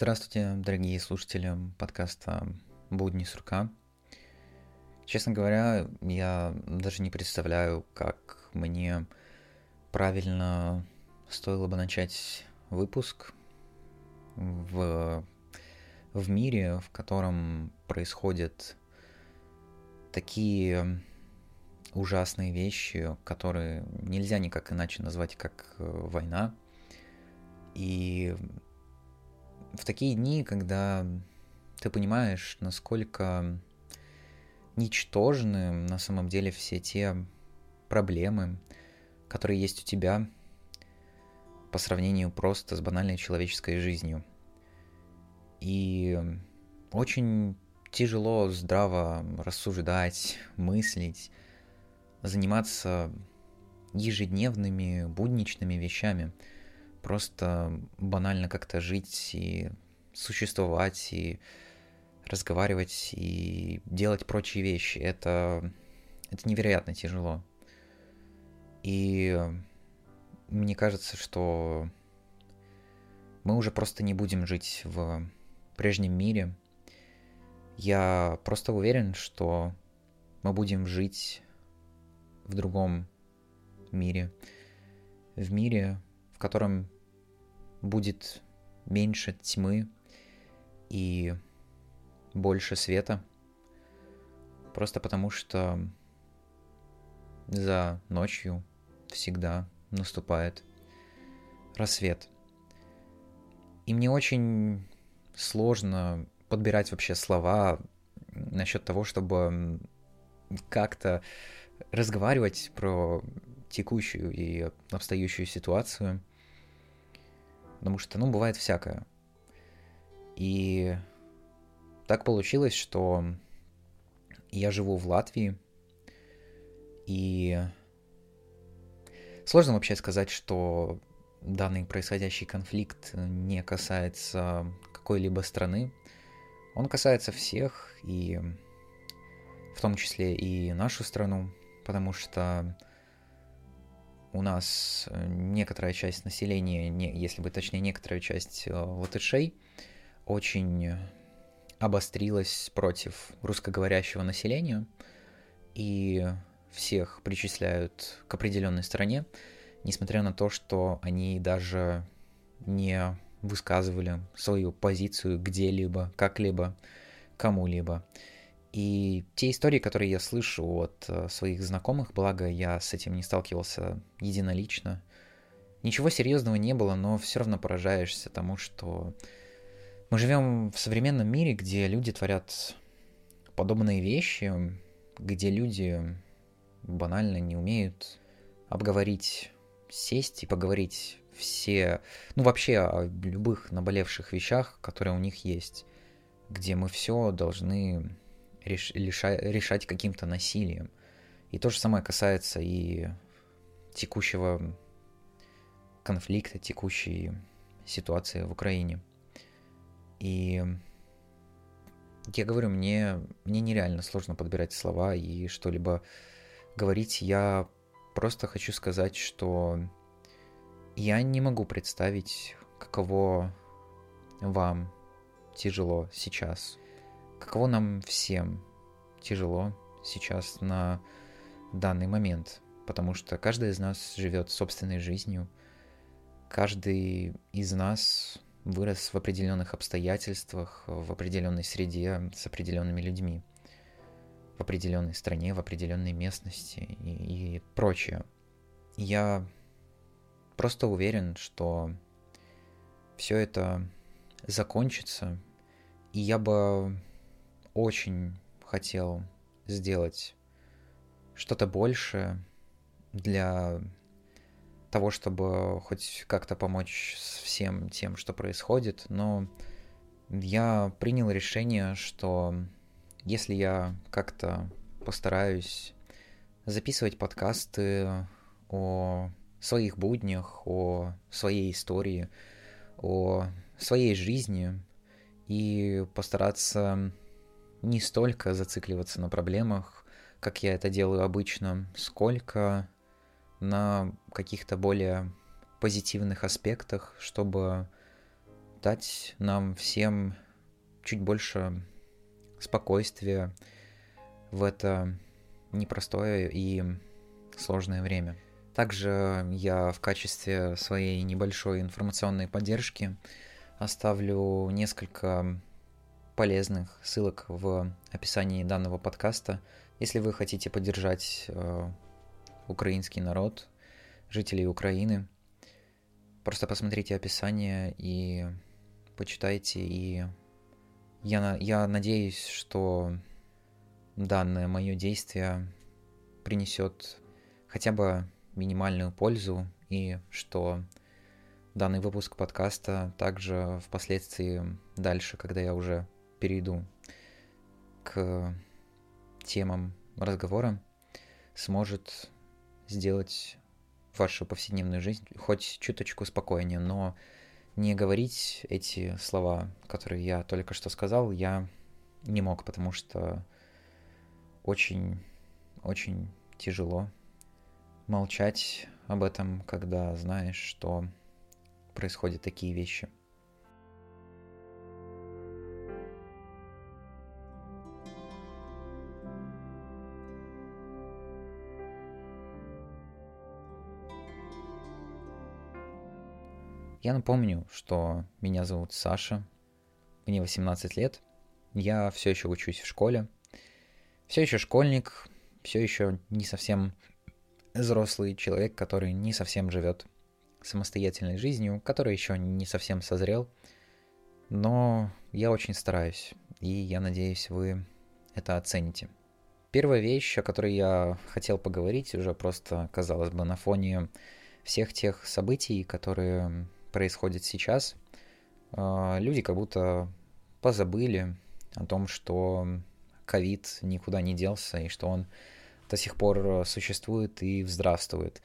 Здравствуйте, дорогие слушатели подкаста «Будни сурка». Честно говоря, я даже не представляю, как мне правильно стоило бы начать выпуск в, в мире, в котором происходят такие ужасные вещи, которые нельзя никак иначе назвать, как э, война. И в такие дни, когда ты понимаешь, насколько ничтожны на самом деле все те проблемы, которые есть у тебя по сравнению просто с банальной человеческой жизнью. И очень тяжело здраво рассуждать, мыслить, заниматься ежедневными, будничными вещами – просто банально как-то жить и существовать, и разговаривать, и делать прочие вещи. Это, это невероятно тяжело. И мне кажется, что мы уже просто не будем жить в прежнем мире. Я просто уверен, что мы будем жить в другом мире. В мире, в котором будет меньше тьмы и больше света. Просто потому что за ночью всегда наступает рассвет. И мне очень сложно подбирать вообще слова насчет того, чтобы как-то разговаривать про текущую и обстающую ситуацию потому что, ну, бывает всякое. И так получилось, что я живу в Латвии, и сложно вообще сказать, что данный происходящий конфликт не касается какой-либо страны. Он касается всех, и в том числе и нашу страну, потому что у нас э, некоторая часть населения, не, если бы точнее некоторая часть э, латышей, очень обострилась против русскоговорящего населения, и всех причисляют к определенной стране, несмотря на то, что они даже не высказывали свою позицию где-либо, как-либо, кому-либо. И те истории, которые я слышу от э, своих знакомых, благо я с этим не сталкивался единолично, ничего серьезного не было, но все равно поражаешься тому, что мы живем в современном мире, где люди творят подобные вещи, где люди банально не умеют обговорить, сесть и поговорить все, ну вообще о любых наболевших вещах, которые у них есть, где мы все должны реш, лиша, решать каким-то насилием. И то же самое касается и текущего конфликта, текущей ситуации в Украине. И я говорю, мне, мне нереально сложно подбирать слова и что-либо говорить. Я просто хочу сказать, что я не могу представить, каково вам тяжело сейчас каково нам всем тяжело сейчас на данный момент, потому что каждый из нас живет собственной жизнью, каждый из нас вырос в определенных обстоятельствах, в определенной среде с определенными людьми, в определенной стране, в определенной местности и, и прочее. Я просто уверен, что все это закончится, и я бы очень хотел сделать что-то большее для того, чтобы хоть как-то помочь всем тем, что происходит, но я принял решение, что если я как-то постараюсь записывать подкасты о своих буднях, о своей истории, о своей жизни и постараться не столько зацикливаться на проблемах, как я это делаю обычно, сколько на каких-то более позитивных аспектах, чтобы дать нам всем чуть больше спокойствия в это непростое и сложное время. Также я в качестве своей небольшой информационной поддержки оставлю несколько полезных ссылок в описании данного подкаста. Если вы хотите поддержать э, украинский народ, жителей Украины, просто посмотрите описание и почитайте. И я, я надеюсь, что данное мое действие принесет хотя бы минимальную пользу и что данный выпуск подкаста также впоследствии дальше, когда я уже перейду к темам разговора, сможет сделать вашу повседневную жизнь хоть чуточку спокойнее, но не говорить эти слова, которые я только что сказал, я не мог, потому что очень, очень тяжело молчать об этом, когда знаешь, что происходят такие вещи. Я напомню, что меня зовут Саша, мне 18 лет, я все еще учусь в школе, все еще школьник, все еще не совсем взрослый человек, который не совсем живет самостоятельной жизнью, который еще не совсем созрел, но я очень стараюсь, и я надеюсь, вы это оцените. Первая вещь, о которой я хотел поговорить, уже просто, казалось бы, на фоне всех тех событий, которые происходит сейчас, а, люди как будто позабыли о том, что ковид никуда не делся и что он до сих пор существует и здравствует.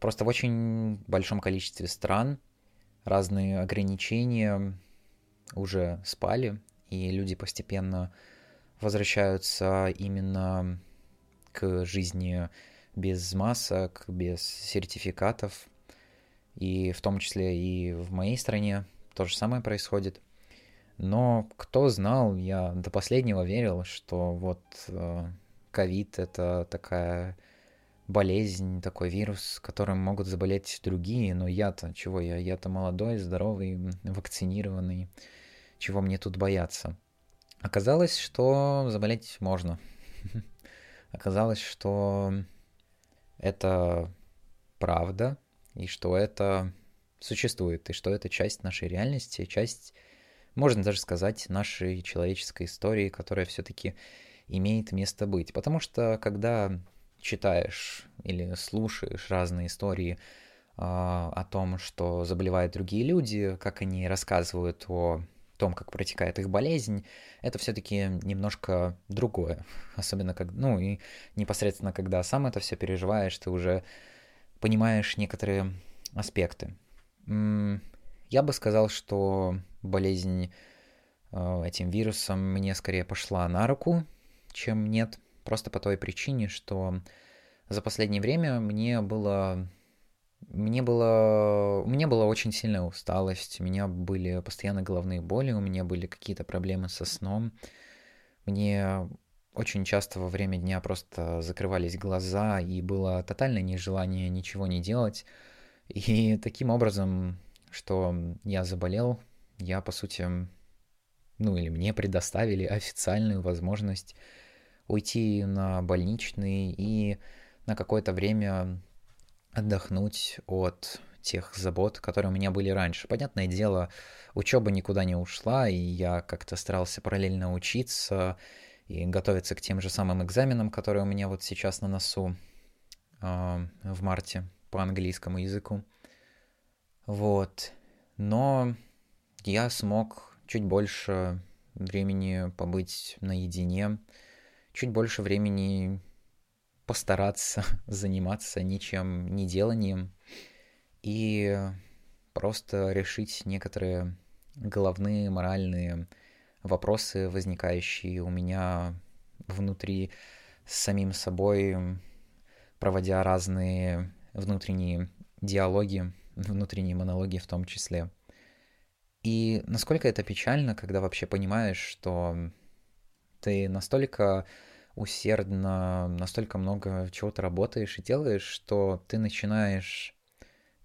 Просто в очень большом количестве стран разные ограничения уже спали, и люди постепенно возвращаются именно к жизни без масок, без сертификатов, и в том числе и в моей стране то же самое происходит. Но кто знал, я до последнего верил, что вот э, ковид это такая болезнь, такой вирус, которым могут заболеть другие, но я-то чего я? Я-то молодой, здоровый, вакцинированный, чего мне тут бояться? Оказалось, что заболеть можно. Оказалось, что это правда, и что это существует, и что это часть нашей реальности, часть, можно даже сказать, нашей человеческой истории, которая все-таки имеет место быть. Потому что когда читаешь или слушаешь разные истории э, о том, что заболевают другие люди, как они рассказывают о том, как протекает их болезнь, это все-таки немножко другое. Особенно, как, ну и непосредственно, когда сам это все переживаешь, ты уже понимаешь некоторые аспекты. Я бы сказал, что болезнь э, этим вирусом мне скорее пошла на руку, чем нет. Просто по той причине, что за последнее время мне было мне было, у меня была очень сильная усталость, у меня были постоянно головные боли, у меня были какие-то проблемы со сном. Мне очень часто во время дня просто закрывались глаза, и было тотальное нежелание ничего не делать. И таким образом, что я заболел, я, по сути, ну или мне предоставили официальную возможность уйти на больничный и на какое-то время отдохнуть от тех забот, которые у меня были раньше. Понятное дело, учеба никуда не ушла, и я как-то старался параллельно учиться и готовиться к тем же самым экзаменам, которые у меня вот сейчас на носу э, в марте по английскому языку. Вот. Но я смог чуть больше времени побыть наедине, чуть больше времени постараться заниматься ничем не деланием и просто решить некоторые головные моральные вопросы, возникающие у меня внутри с самим собой, проводя разные внутренние диалоги, внутренние монологи в том числе. И насколько это печально, когда вообще понимаешь, что ты настолько усердно, настолько много чего то работаешь и делаешь, что ты начинаешь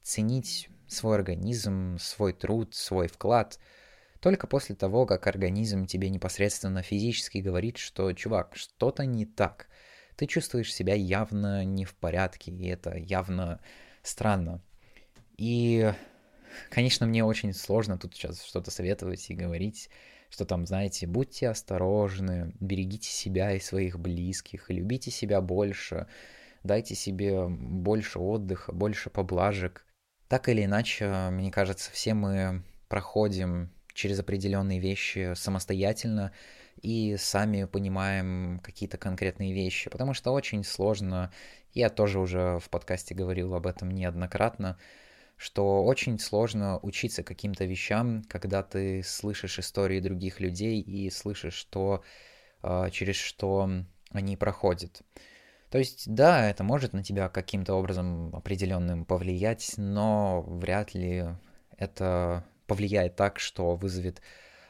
ценить свой организм, свой труд, свой вклад только после того, как организм тебе непосредственно физически говорит, что, чувак, что-то не так. Ты чувствуешь себя явно не в порядке, и это явно странно. И, конечно, мне очень сложно тут сейчас что-то советовать и говорить, что там, знаете, будьте осторожны, берегите себя и своих близких, любите себя больше, дайте себе больше отдыха, больше поблажек. Так или иначе, мне кажется, все мы проходим через определенные вещи самостоятельно и сами понимаем какие-то конкретные вещи, потому что очень сложно, я тоже уже в подкасте говорил об этом неоднократно, что очень сложно учиться каким-то вещам, когда ты слышишь истории других людей и слышишь, что, а, через что они проходят. То есть, да, это может на тебя каким-то образом определенным повлиять, но вряд ли это повлияет так, что вызовет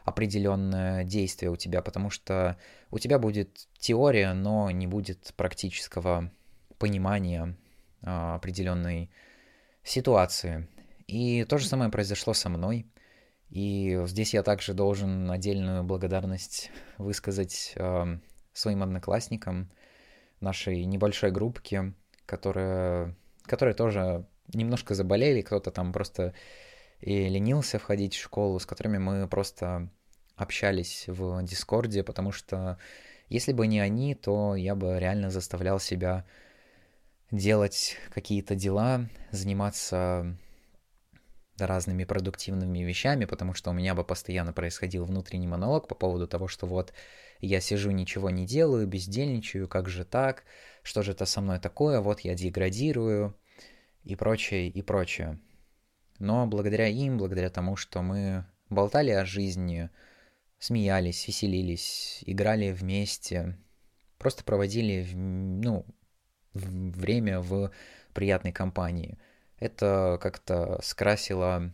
определенное действие у тебя, потому что у тебя будет теория, но не будет практического понимания а, определенной ситуации. И то же самое произошло со мной. И здесь я также должен отдельную благодарность высказать э, своим одноклассникам, нашей небольшой группке, которая, которые тоже немножко заболели, кто-то там просто и ленился входить в школу, с которыми мы просто общались в Дискорде, потому что если бы не они, то я бы реально заставлял себя делать какие-то дела, заниматься разными продуктивными вещами, потому что у меня бы постоянно происходил внутренний монолог по поводу того, что вот я сижу, ничего не делаю, бездельничаю, как же так, что же это со мной такое, вот я деградирую и прочее, и прочее. Но благодаря им, благодаря тому, что мы болтали о жизни, смеялись, веселились, играли вместе, просто проводили, ну, время в приятной компании. Это как-то скрасило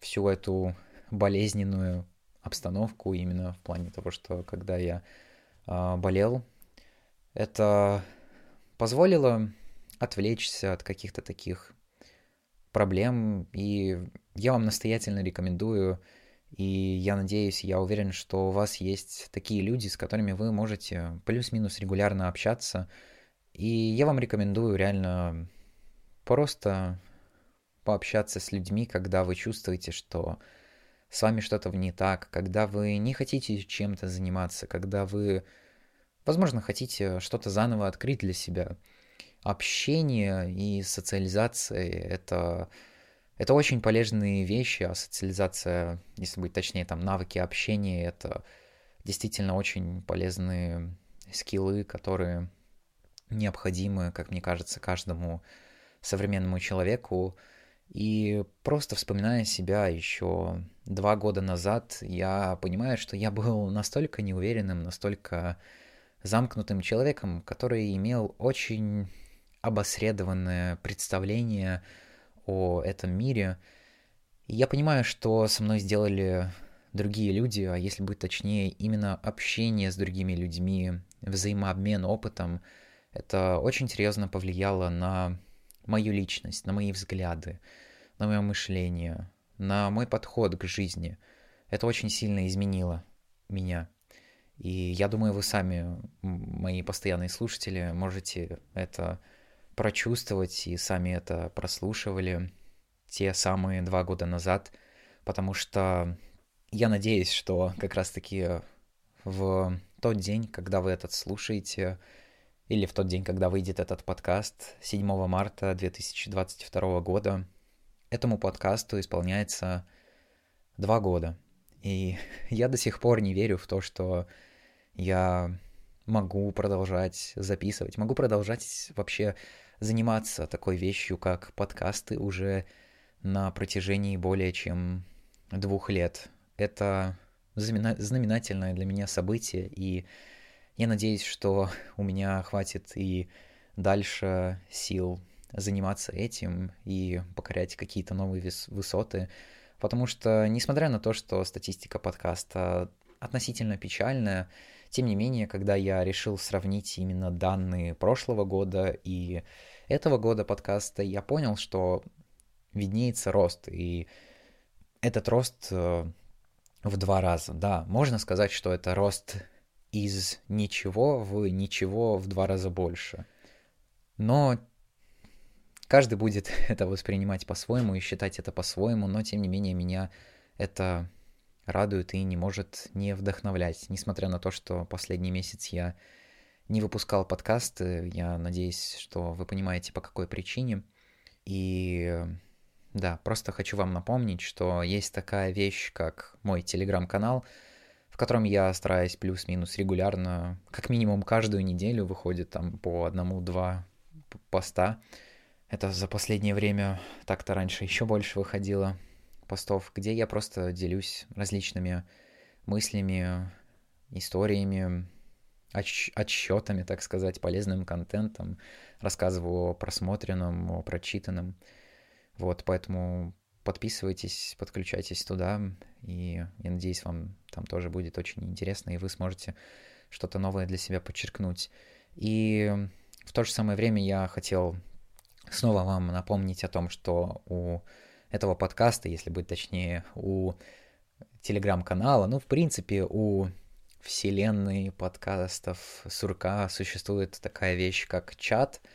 всю эту болезненную обстановку именно в плане того, что когда я э, болел, это позволило отвлечься от каких-то таких проблем, и я вам настоятельно рекомендую, и я надеюсь, я уверен, что у вас есть такие люди, с которыми вы можете плюс-минус регулярно общаться, и я вам рекомендую реально просто пообщаться с людьми, когда вы чувствуете, что с вами что-то не так, когда вы не хотите чем-то заниматься, когда вы, возможно, хотите что-то заново открыть для себя. Общение и социализация — это, это очень полезные вещи, а социализация, если быть точнее, там, навыки общения — это действительно очень полезные скиллы, которые необходимы, как мне кажется, каждому современному человеку, и просто вспоминая себя еще два года назад, я понимаю, что я был настолько неуверенным, настолько замкнутым человеком, который имел очень обосредованное представление о этом мире. И я понимаю, что со мной сделали другие люди, а если быть точнее, именно общение с другими людьми, взаимообмен опытом, это очень серьезно повлияло на мою личность, на мои взгляды, на мое мышление, на мой подход к жизни. Это очень сильно изменило меня. И я думаю, вы сами, мои постоянные слушатели, можете это прочувствовать и сами это прослушивали те самые два года назад, потому что я надеюсь, что как раз-таки в тот день, когда вы этот слушаете, или в тот день, когда выйдет этот подкаст, 7 марта 2022 года, этому подкасту исполняется два года. И я до сих пор не верю в то, что я могу продолжать записывать, могу продолжать вообще заниматься такой вещью, как подкасты уже на протяжении более чем двух лет. Это знаменательное для меня событие, и я надеюсь, что у меня хватит и дальше сил заниматься этим и покорять какие-то новые высоты Потому что, несмотря на то, что статистика подкаста относительно печальная, тем не менее, когда я решил сравнить именно данные прошлого года и этого года подкаста, я понял, что виднеется рост. И этот рост э, в два раза. Да, можно сказать, что это рост из ничего в ничего в два раза больше. Но каждый будет это воспринимать по-своему и считать это по-своему, но тем не менее меня это радует и не может не вдохновлять. Несмотря на то, что последний месяц я не выпускал подкасты, я надеюсь, что вы понимаете, по какой причине. И да, просто хочу вам напомнить, что есть такая вещь, как мой телеграм-канал, в котором я стараюсь плюс-минус регулярно, как минимум каждую неделю выходит там по одному-два поста. Это за последнее время так-то раньше еще больше выходило постов, где я просто делюсь различными мыслями, историями, отч- отсчетами, так сказать, полезным контентом, рассказываю о просмотренном, о прочитанном. Вот, поэтому подписывайтесь, подключайтесь туда, и я надеюсь, вам там тоже будет очень интересно, и вы сможете что-то новое для себя подчеркнуть. И в то же самое время я хотел снова вам напомнить о том, что у этого подкаста, если быть точнее, у телеграм-канала, ну, в принципе, у вселенной подкастов Сурка существует такая вещь, как чат —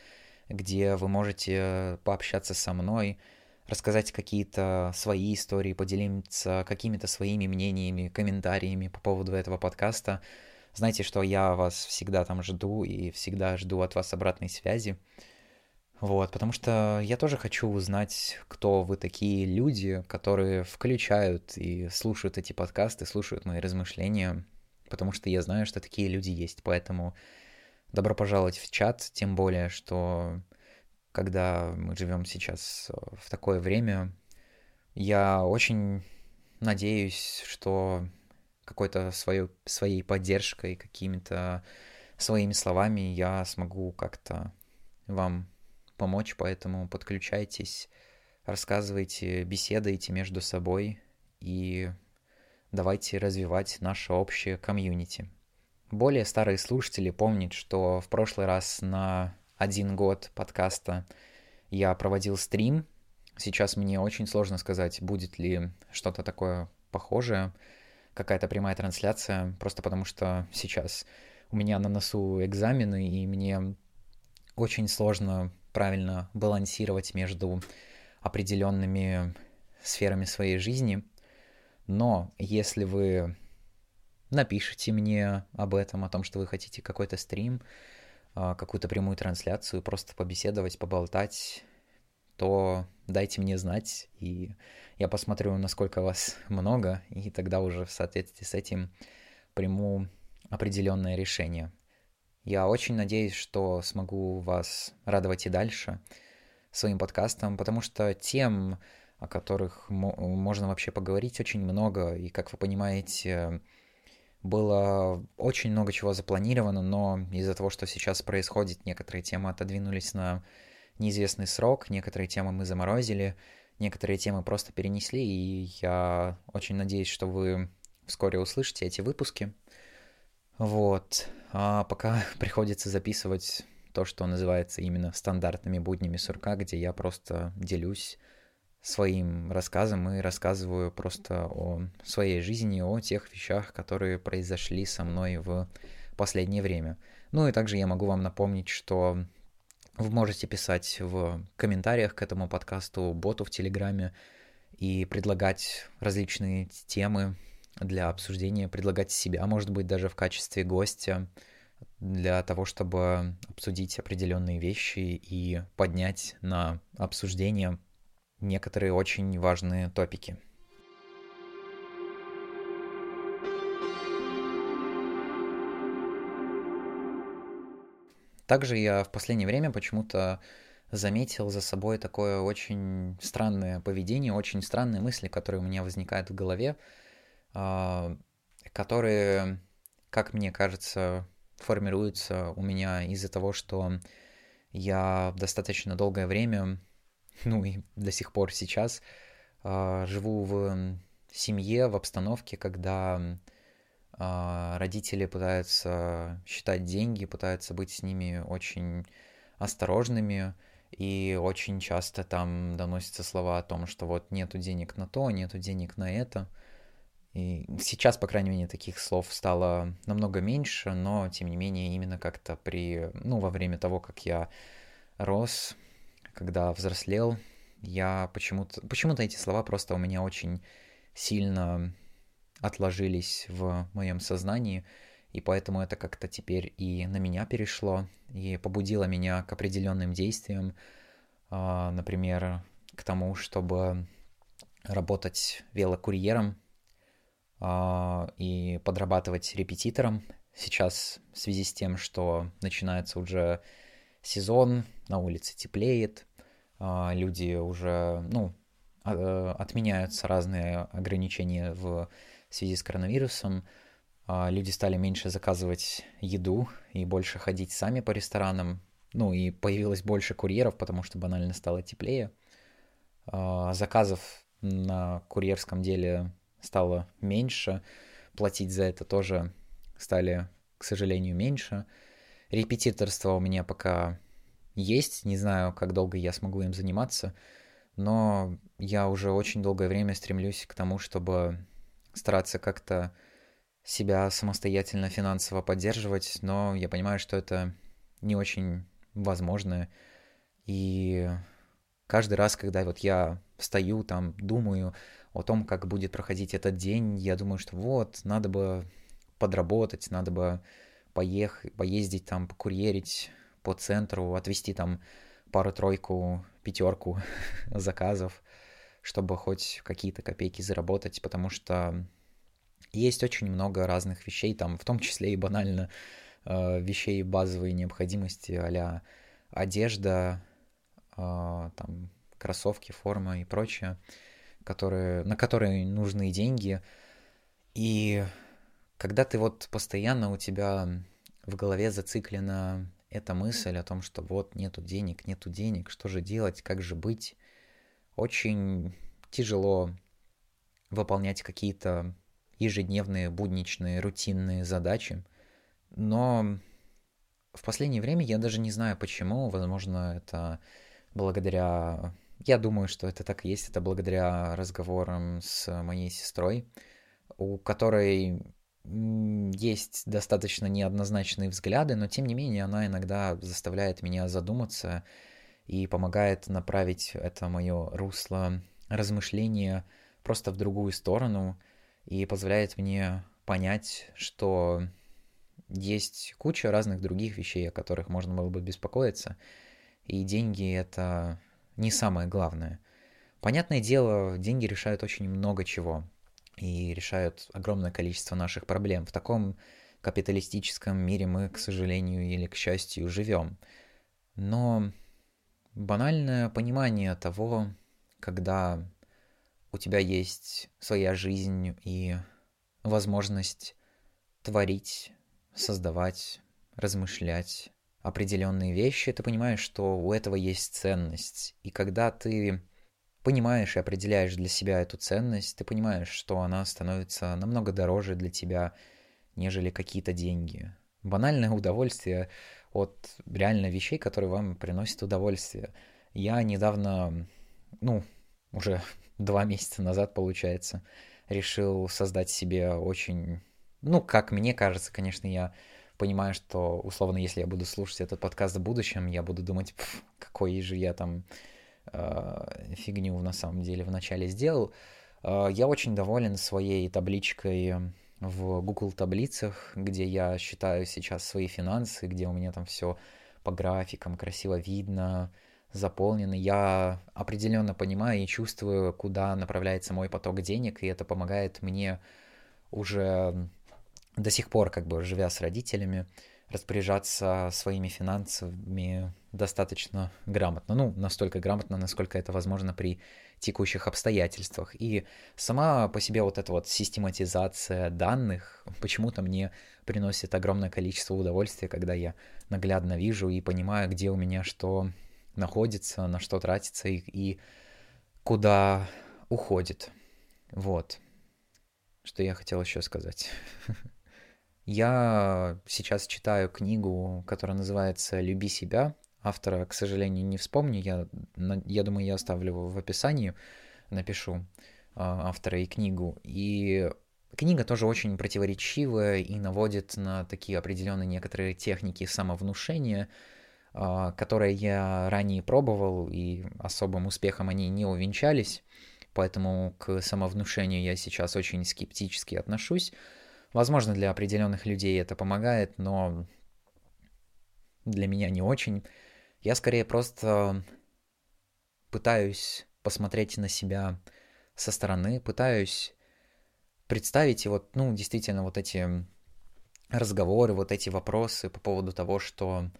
где вы можете пообщаться со мной, рассказать какие-то свои истории, поделиться какими-то своими мнениями, комментариями по поводу этого подкаста. Знаете, что я вас всегда там жду и всегда жду от вас обратной связи. Вот, потому что я тоже хочу узнать, кто вы такие люди, которые включают и слушают эти подкасты, слушают мои размышления, потому что я знаю, что такие люди есть, поэтому добро пожаловать в чат, тем более, что когда мы живем сейчас э, в такое время, я очень надеюсь, что какой-то свою, своей поддержкой, какими-то своими словами я смогу как-то вам помочь, поэтому подключайтесь, рассказывайте, беседуйте между собой и давайте развивать наше общее комьюнити. Более старые слушатели помнят, что в прошлый раз на один год подкаста я проводил стрим. Сейчас мне очень сложно сказать, будет ли что-то такое похожее, какая-то прямая трансляция, просто потому что сейчас у меня на носу экзамены, и мне очень сложно правильно балансировать между определенными сферами своей жизни. Но если вы напишите мне об этом, о том, что вы хотите какой-то стрим, а, какую-то прямую трансляцию, просто побеседовать, поболтать, то дайте мне знать, и я посмотрю, насколько вас много, и тогда уже в соответствии с этим приму определенное решение. Я очень надеюсь, что смогу вас радовать и дальше своим подкастом, потому что тем, о которых можно вообще поговорить, очень много, и, как вы понимаете, было очень много чего запланировано, но из-за того, что сейчас происходит, некоторые темы отодвинулись на неизвестный срок, некоторые темы мы заморозили, некоторые темы просто перенесли, и я очень надеюсь, что вы вскоре услышите эти выпуски. Вот. А пока приходится записывать то, что называется именно стандартными буднями сурка, где я просто делюсь своим рассказом и рассказываю просто о своей жизни, о тех вещах, которые произошли со мной в последнее время. Ну и также я могу вам напомнить, что вы можете писать в комментариях к этому подкасту, боту в Телеграме и предлагать различные темы для обсуждения, предлагать себя, может быть, даже в качестве гостя, для того, чтобы обсудить определенные вещи и поднять на обсуждение некоторые очень важные топики. Также я в последнее время почему-то заметил за собой такое очень странное поведение, очень странные мысли, которые у меня возникают в голове, которые, как мне кажется, формируются у меня из-за того, что я достаточно долгое время ну и до сих пор сейчас э, живу в семье, в обстановке, когда э, родители пытаются считать деньги, пытаются быть с ними очень осторожными, и очень часто там доносятся слова о том, что вот нету денег на то, нету денег на это. И сейчас, по крайней мере, таких слов стало намного меньше, но, тем не менее, именно как-то при, ну, во время того, как я рос, когда взрослел, я почему-то, почему-то эти слова просто у меня очень сильно отложились в моем сознании, и поэтому это как-то теперь и на меня перешло, и побудило меня к определенным действиям, а, например, к тому, чтобы работать велокурьером и подрабатывать репетитором. Сейчас в связи с тем, что начинается уже сезон, на улице теплеет, а, люди уже, ну, отменяются разные ограничения в связи с коронавирусом, а, люди стали меньше заказывать еду и больше ходить сами по ресторанам. Ну и появилось больше курьеров, потому что банально стало теплее. А, заказов на курьерском деле стало меньше. Платить за это тоже стали, к сожалению, меньше. Репетиторство у меня пока есть. Не знаю, как долго я смогу им заниматься. Но я уже очень долгое время стремлюсь к тому, чтобы стараться как-то себя самостоятельно финансово поддерживать, но я понимаю, что это не очень возможно. И каждый раз, когда вот я встаю, там, думаю о том, как будет проходить этот день, я думаю, что вот, надо бы подработать, надо бы поехать, поездить там, покурьерить по центру, отвезти там пару-тройку, пятерку заказов, чтобы хоть какие-то копейки заработать, потому что есть очень много разных вещей, там в том числе и банально э, вещей базовой необходимости, а одежда, э, там кроссовки, форма и прочее, которые, на которые нужны деньги. И когда ты вот постоянно у тебя в голове зациклена эта мысль о том, что вот нету денег, нету денег, что же делать, как же быть, очень тяжело выполнять какие-то ежедневные, будничные, рутинные задачи. Но в последнее время я даже не знаю почему. Возможно, это благодаря... Я думаю, что это так и есть. Это благодаря разговорам с моей сестрой, у которой есть достаточно неоднозначные взгляды, но тем не менее она иногда заставляет меня задуматься и помогает направить это мое русло размышления просто в другую сторону – и позволяет мне понять, что есть куча разных других вещей, о которых можно было бы беспокоиться, и деньги — это не самое главное. Понятное дело, деньги решают очень много чего, и решают огромное количество наших проблем. В таком капиталистическом мире мы, к сожалению или к счастью, живем. Но банальное понимание того, когда у тебя есть своя жизнь и возможность творить, создавать, размышлять определенные вещи, ты понимаешь, что у этого есть ценность. И когда ты понимаешь и определяешь для себя эту ценность, ты понимаешь, что она становится намного дороже для тебя, нежели какие-то деньги. Банальное удовольствие от реально вещей, которые вам приносят удовольствие. Я недавно, ну, уже два месяца назад, получается, решил создать себе очень... Ну, как мне кажется, конечно, я понимаю, что, условно, если я буду слушать этот подкаст в будущем, я буду думать, какой же я там э, фигню на самом деле вначале сделал. Э, я очень доволен своей табличкой в Google таблицах, где я считаю сейчас свои финансы, где у меня там все по графикам красиво видно, заполнены. Я определенно понимаю и чувствую, куда направляется мой поток денег, и это помогает мне уже до сих пор, как бы живя с родителями, распоряжаться своими финансами достаточно грамотно. Ну, настолько грамотно, насколько это возможно при текущих обстоятельствах. И сама по себе вот эта вот систематизация данных почему-то мне приносит огромное количество удовольствия, когда я наглядно вижу и понимаю, где у меня что находится, на что тратится и, и куда уходит. Вот. Что я хотел еще сказать. Я сейчас читаю книгу, которая называется «Люби себя». Автора, к сожалению, не вспомню. Я, я думаю, я оставлю его в описании. Напишу а, автора и книгу. И книга тоже очень противоречивая и наводит на такие определенные некоторые техники самовнушения, а, которые я ранее пробовал, и особым успехом они не увенчались. Поэтому к самовнушению я сейчас очень скептически отношусь. Возможно, для определенных людей это помогает, но для меня не очень. Я скорее просто пытаюсь посмотреть на себя со стороны, пытаюсь представить и вот, ну, действительно, вот эти разговоры, вот эти вопросы по поводу того, что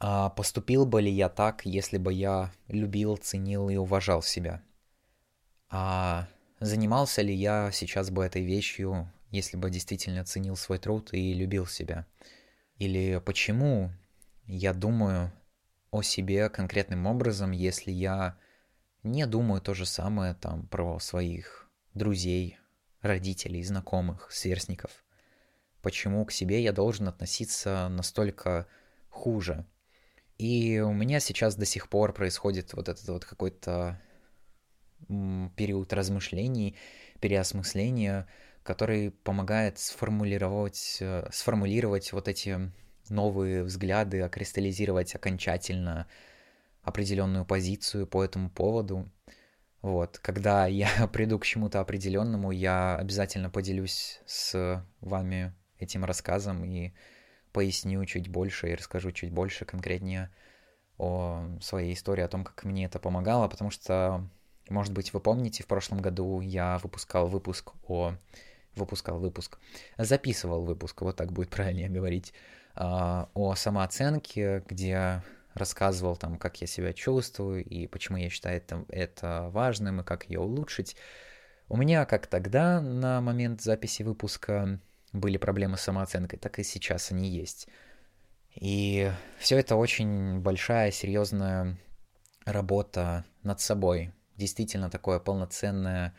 а поступил бы ли я так, если бы я любил, ценил и уважал себя? А занимался ли я сейчас бы этой вещью, если бы действительно ценил свой труд и любил себя? Или почему я думаю о себе конкретным образом, если я не думаю то же самое там про своих друзей, родителей, знакомых, сверстников? Почему к себе я должен относиться настолько хуже? И у меня сейчас до сих пор происходит вот этот вот какой-то период размышлений, переосмысления, который помогает сформулировать, э, сформулировать вот эти новые взгляды, окристаллизировать окончательно определенную позицию по этому поводу. Вот, когда я приду к чему-то определенному, я обязательно поделюсь с вами этим рассказом и поясню чуть больше и расскажу чуть больше конкретнее о своей истории, о том, как мне это помогало, потому что может быть, вы помните, в прошлом году я выпускал выпуск о... Выпускал выпуск. Записывал выпуск, вот так будет правильнее говорить, а, о самооценке, где рассказывал там, как я себя чувствую и почему я считаю это, это важным и как ее улучшить. У меня как тогда, на момент записи выпуска, были проблемы с самооценкой, так и сейчас они есть. И все это очень большая, серьезная работа над собой, действительно такое полноценное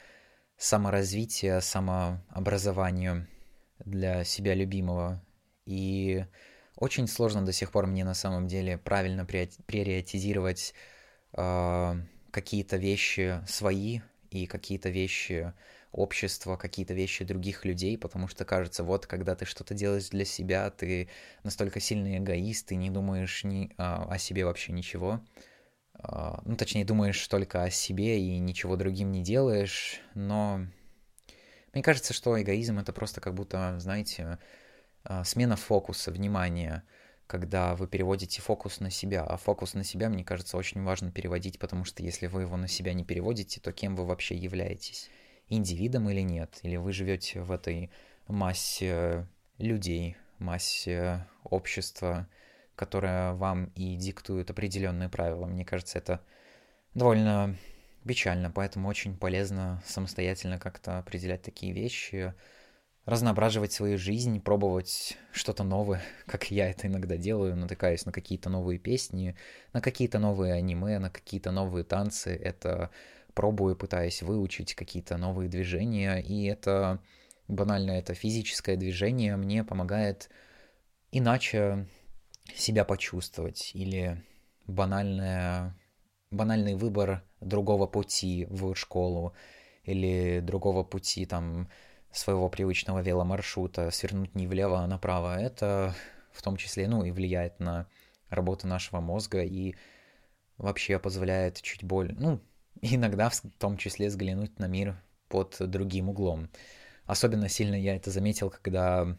саморазвитие, самообразование для себя любимого. И очень сложно до сих пор мне на самом деле правильно приоритизировать э, какие-то вещи свои и какие-то вещи общества, какие-то вещи других людей, потому что кажется, вот когда ты что-то делаешь для себя, ты настолько сильный эгоист, ты не думаешь ни, а, о себе вообще ничего. А, ну, точнее, думаешь только о себе и ничего другим не делаешь, но мне кажется, что эгоизм это просто как будто, знаете, а, смена фокуса, внимания, когда вы переводите фокус на себя. А фокус на себя, мне кажется, очень важно переводить, потому что если вы его на себя не переводите, то кем вы вообще являетесь? Индивидом или нет? Или вы живете в этой массе людей, массе общества, которая вам и диктует определенные правила. Мне кажется, это довольно печально, поэтому очень полезно самостоятельно как-то определять такие вещи, разноображивать свою жизнь, пробовать что-то новое, как я это иногда делаю, натыкаюсь на какие-то новые песни, на какие-то новые аниме, на какие-то новые танцы. Это пробую, пытаюсь выучить какие-то новые движения, и это банально, это физическое движение мне помогает иначе себя почувствовать или банальная, банальный выбор другого пути в школу или другого пути там своего привычного веломаршрута, свернуть не влево, а направо, это в том числе, ну, и влияет на работу нашего мозга и вообще позволяет чуть более, ну, иногда в том числе взглянуть на мир под другим углом. Особенно сильно я это заметил, когда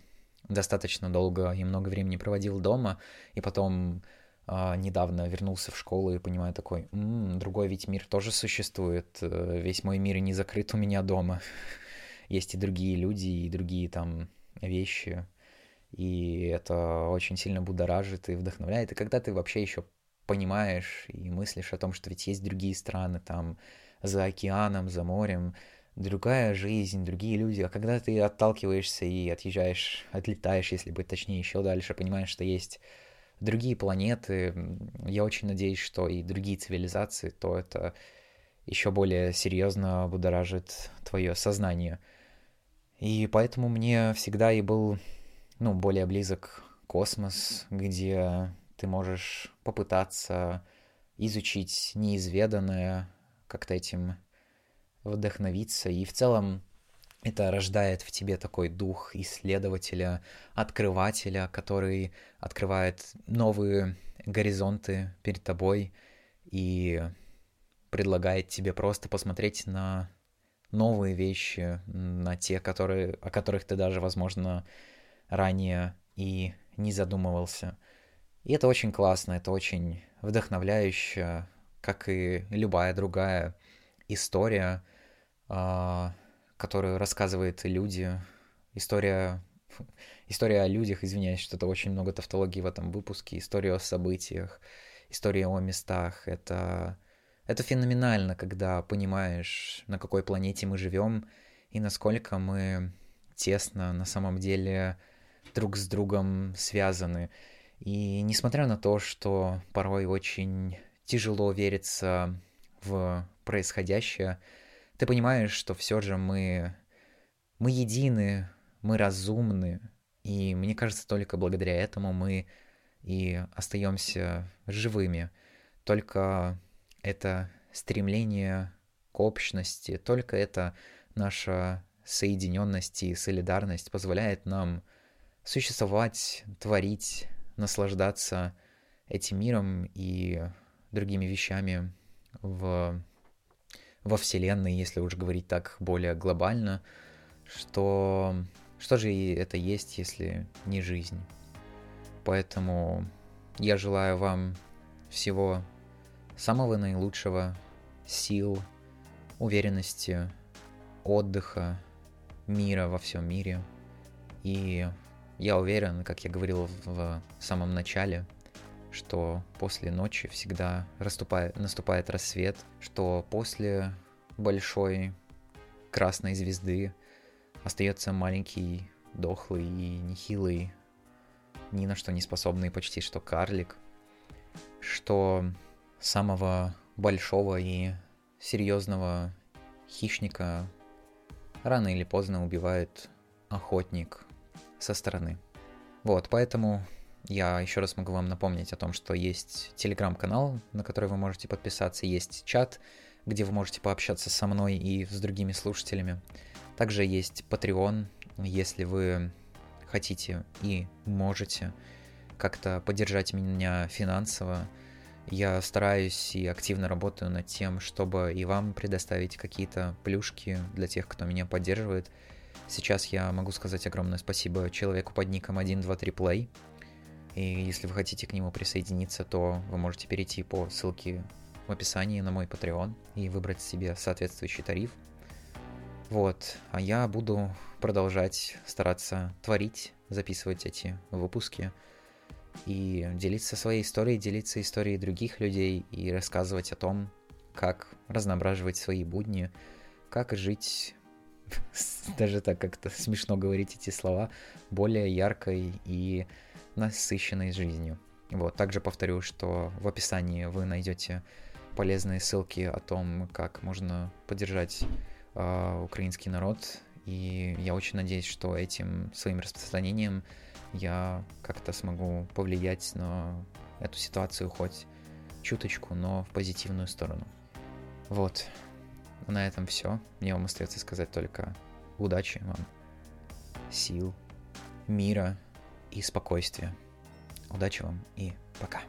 достаточно долго и много времени проводил дома, и потом э, недавно вернулся в школу и понимаю такой, м-м, другой ведь мир тоже существует, э, весь мой мир не закрыт у меня дома, есть и другие люди, и другие там вещи, и это очень сильно будоражит и вдохновляет, и когда ты вообще еще понимаешь и мыслишь о том, что ведь есть другие страны там за океаном, за морем, другая жизнь, другие люди. А когда ты отталкиваешься и отъезжаешь, отлетаешь, если быть точнее, еще дальше, понимаешь, что есть другие планеты, я очень надеюсь, что и другие цивилизации, то это еще более серьезно будоражит твое сознание. И поэтому мне всегда и был, ну, более близок космос, где ты можешь попытаться изучить неизведанное, как-то этим вдохновиться. И в целом это рождает в тебе такой дух исследователя, открывателя, который открывает новые горизонты перед тобой и предлагает тебе просто посмотреть на новые вещи, на те, которые, о которых ты даже, возможно, ранее и не задумывался. И это очень классно, это очень вдохновляюще, как и любая другая история, а, которую рассказывают люди. История, история о людях, извиняюсь, что-то очень много тавтологии в этом выпуске. История о событиях, история о местах. Это, это феноменально, когда понимаешь, на какой планете мы живем и насколько мы тесно на самом деле друг с другом связаны. И несмотря на то, что порой очень тяжело верится в происходящее, ты понимаешь, что все же мы, мы едины, мы разумны, и мне кажется, только благодаря этому мы и остаемся живыми. Только это стремление к общности, только это наша соединенность и солидарность позволяет нам существовать, творить, наслаждаться этим миром и другими вещами в, во Вселенной, если уж говорить так более глобально, что что же это есть, если не жизнь? Поэтому я желаю вам всего самого наилучшего, сил, уверенности, отдыха, мира во всем мире. И я уверен, как я говорил в самом начале, что после ночи всегда расступает, наступает рассвет, что после большой красной звезды остается маленький, дохлый и нехилый, ни на что не способный почти что карлик, что самого большого и серьезного хищника рано или поздно убивает охотник со стороны. Вот, поэтому я еще раз могу вам напомнить о том, что есть телеграм-канал, на который вы можете подписаться, есть чат, где вы можете пообщаться со мной и с другими слушателями. Также есть Patreon, если вы хотите и можете как-то поддержать меня финансово. Я стараюсь и активно работаю над тем, чтобы и вам предоставить какие-то плюшки для тех, кто меня поддерживает. Сейчас я могу сказать огромное спасибо человеку под ником 123play, и если вы хотите к нему присоединиться, то вы можете перейти по ссылке в описании на мой Patreon и выбрать себе соответствующий тариф. Вот, а я буду продолжать стараться творить, записывать эти выпуски и делиться своей историей, делиться историей других людей и рассказывать о том, как разноображивать свои будни, как жить, даже так как-то смешно говорить эти слова, более яркой и насыщенной жизнью. Вот, также повторю, что в описании вы найдете полезные ссылки о том, как можно поддержать э, украинский народ. И я очень надеюсь, что этим своим распространением я как-то смогу повлиять на эту ситуацию хоть чуточку, но в позитивную сторону. Вот. На этом все. Мне вам остается сказать только удачи вам, сил, мира и спокойствия. Удачи вам и пока.